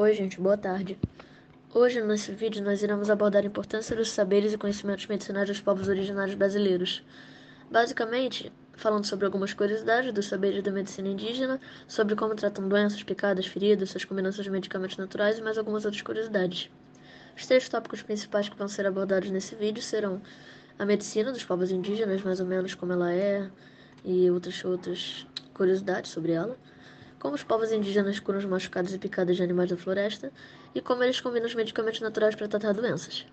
Oi, gente, boa tarde. Hoje, nesse vídeo, nós iremos abordar a importância dos saberes e conhecimentos medicinais dos povos originários brasileiros. Basicamente, falando sobre algumas curiosidades dos saberes da medicina indígena, sobre como tratam doenças, picadas, feridas, suas combinações de medicamentos naturais e mais algumas outras curiosidades. Os três tópicos principais que vão ser abordados nesse vídeo serão a medicina dos povos indígenas, mais ou menos como ela é, e outras, outras curiosidades sobre ela como os povos indígenas curam os machucados e picadas de animais da floresta e como eles combinam os medicamentos naturais para tratar doenças.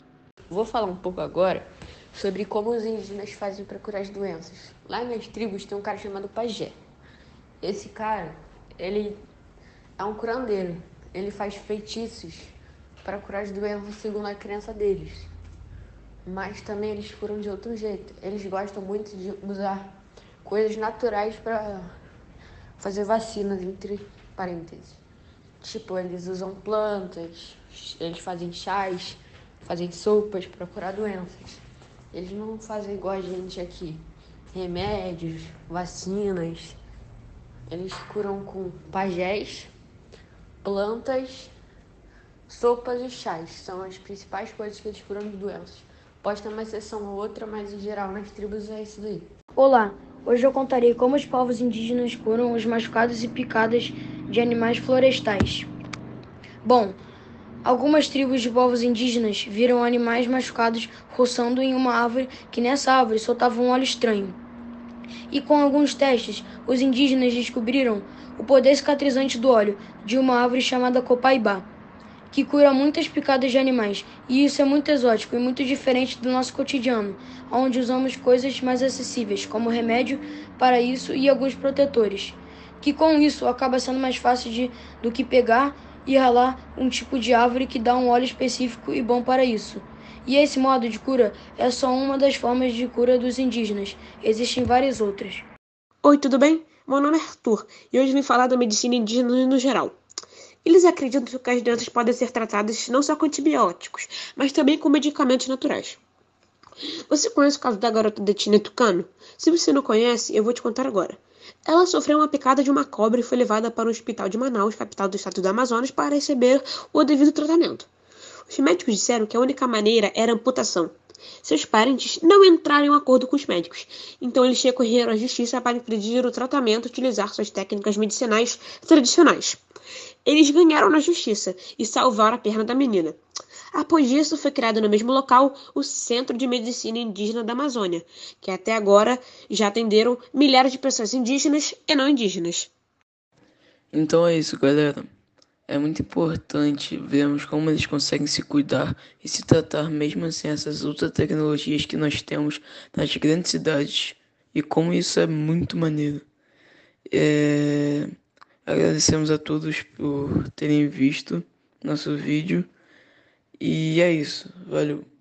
Vou falar um pouco agora sobre como os indígenas fazem para curar as doenças. Lá nas tribos tem um cara chamado Pajé. Esse cara, ele é um curandeiro. Ele faz feitiços para curar as doenças segundo a crença deles. Mas também eles curam de outro jeito. Eles gostam muito de usar coisas naturais para fazer vacinas, entre parênteses. Tipo, eles usam plantas, eles fazem chás, fazem sopas para curar doenças. Eles não fazem igual a gente aqui, remédios, vacinas. Eles curam com pajés, plantas, sopas e chás. São as principais coisas que eles curam de doenças. Pode ter uma exceção ou outra, mas em geral nas tribos é isso daí. Olá, Hoje eu contarei como os povos indígenas curam os machucados e picadas de animais florestais. Bom, algumas tribos de povos indígenas viram animais machucados roçando em uma árvore que nessa árvore soltava um óleo estranho. E com alguns testes, os indígenas descobriram o poder cicatrizante do óleo de uma árvore chamada copaibá que cura muitas picadas de animais, e isso é muito exótico e muito diferente do nosso cotidiano, onde usamos coisas mais acessíveis, como remédio para isso e alguns protetores, que com isso acaba sendo mais fácil de, do que pegar e ralar um tipo de árvore que dá um óleo específico e bom para isso. E esse modo de cura é só uma das formas de cura dos indígenas, existem várias outras. Oi, tudo bem? Meu nome é Arthur e hoje vim falar da medicina indígena no geral. Eles acreditam que as doenças podem ser tratadas não só com antibióticos, mas também com medicamentos naturais. Você conhece o caso da garota detina Tucano? Se você não conhece, eu vou te contar agora. Ela sofreu uma picada de uma cobra e foi levada para o hospital de Manaus, capital do estado do Amazonas, para receber o devido tratamento. Os médicos disseram que a única maneira era amputação. Seus parentes não entraram em acordo com os médicos, então eles recorreram à justiça para impedir o tratamento e utilizar suas técnicas medicinais tradicionais. Eles ganharam na justiça e salvaram a perna da menina. Após isso, foi criado no mesmo local o Centro de Medicina Indígena da Amazônia, que até agora já atenderam milhares de pessoas indígenas e não indígenas. Então é isso, galera. É muito importante vermos como eles conseguem se cuidar e se tratar mesmo sem essas outras tecnologias que nós temos nas grandes cidades e como isso é muito maneiro. É... Agradecemos a todos por terem visto nosso vídeo. E é isso. Valeu.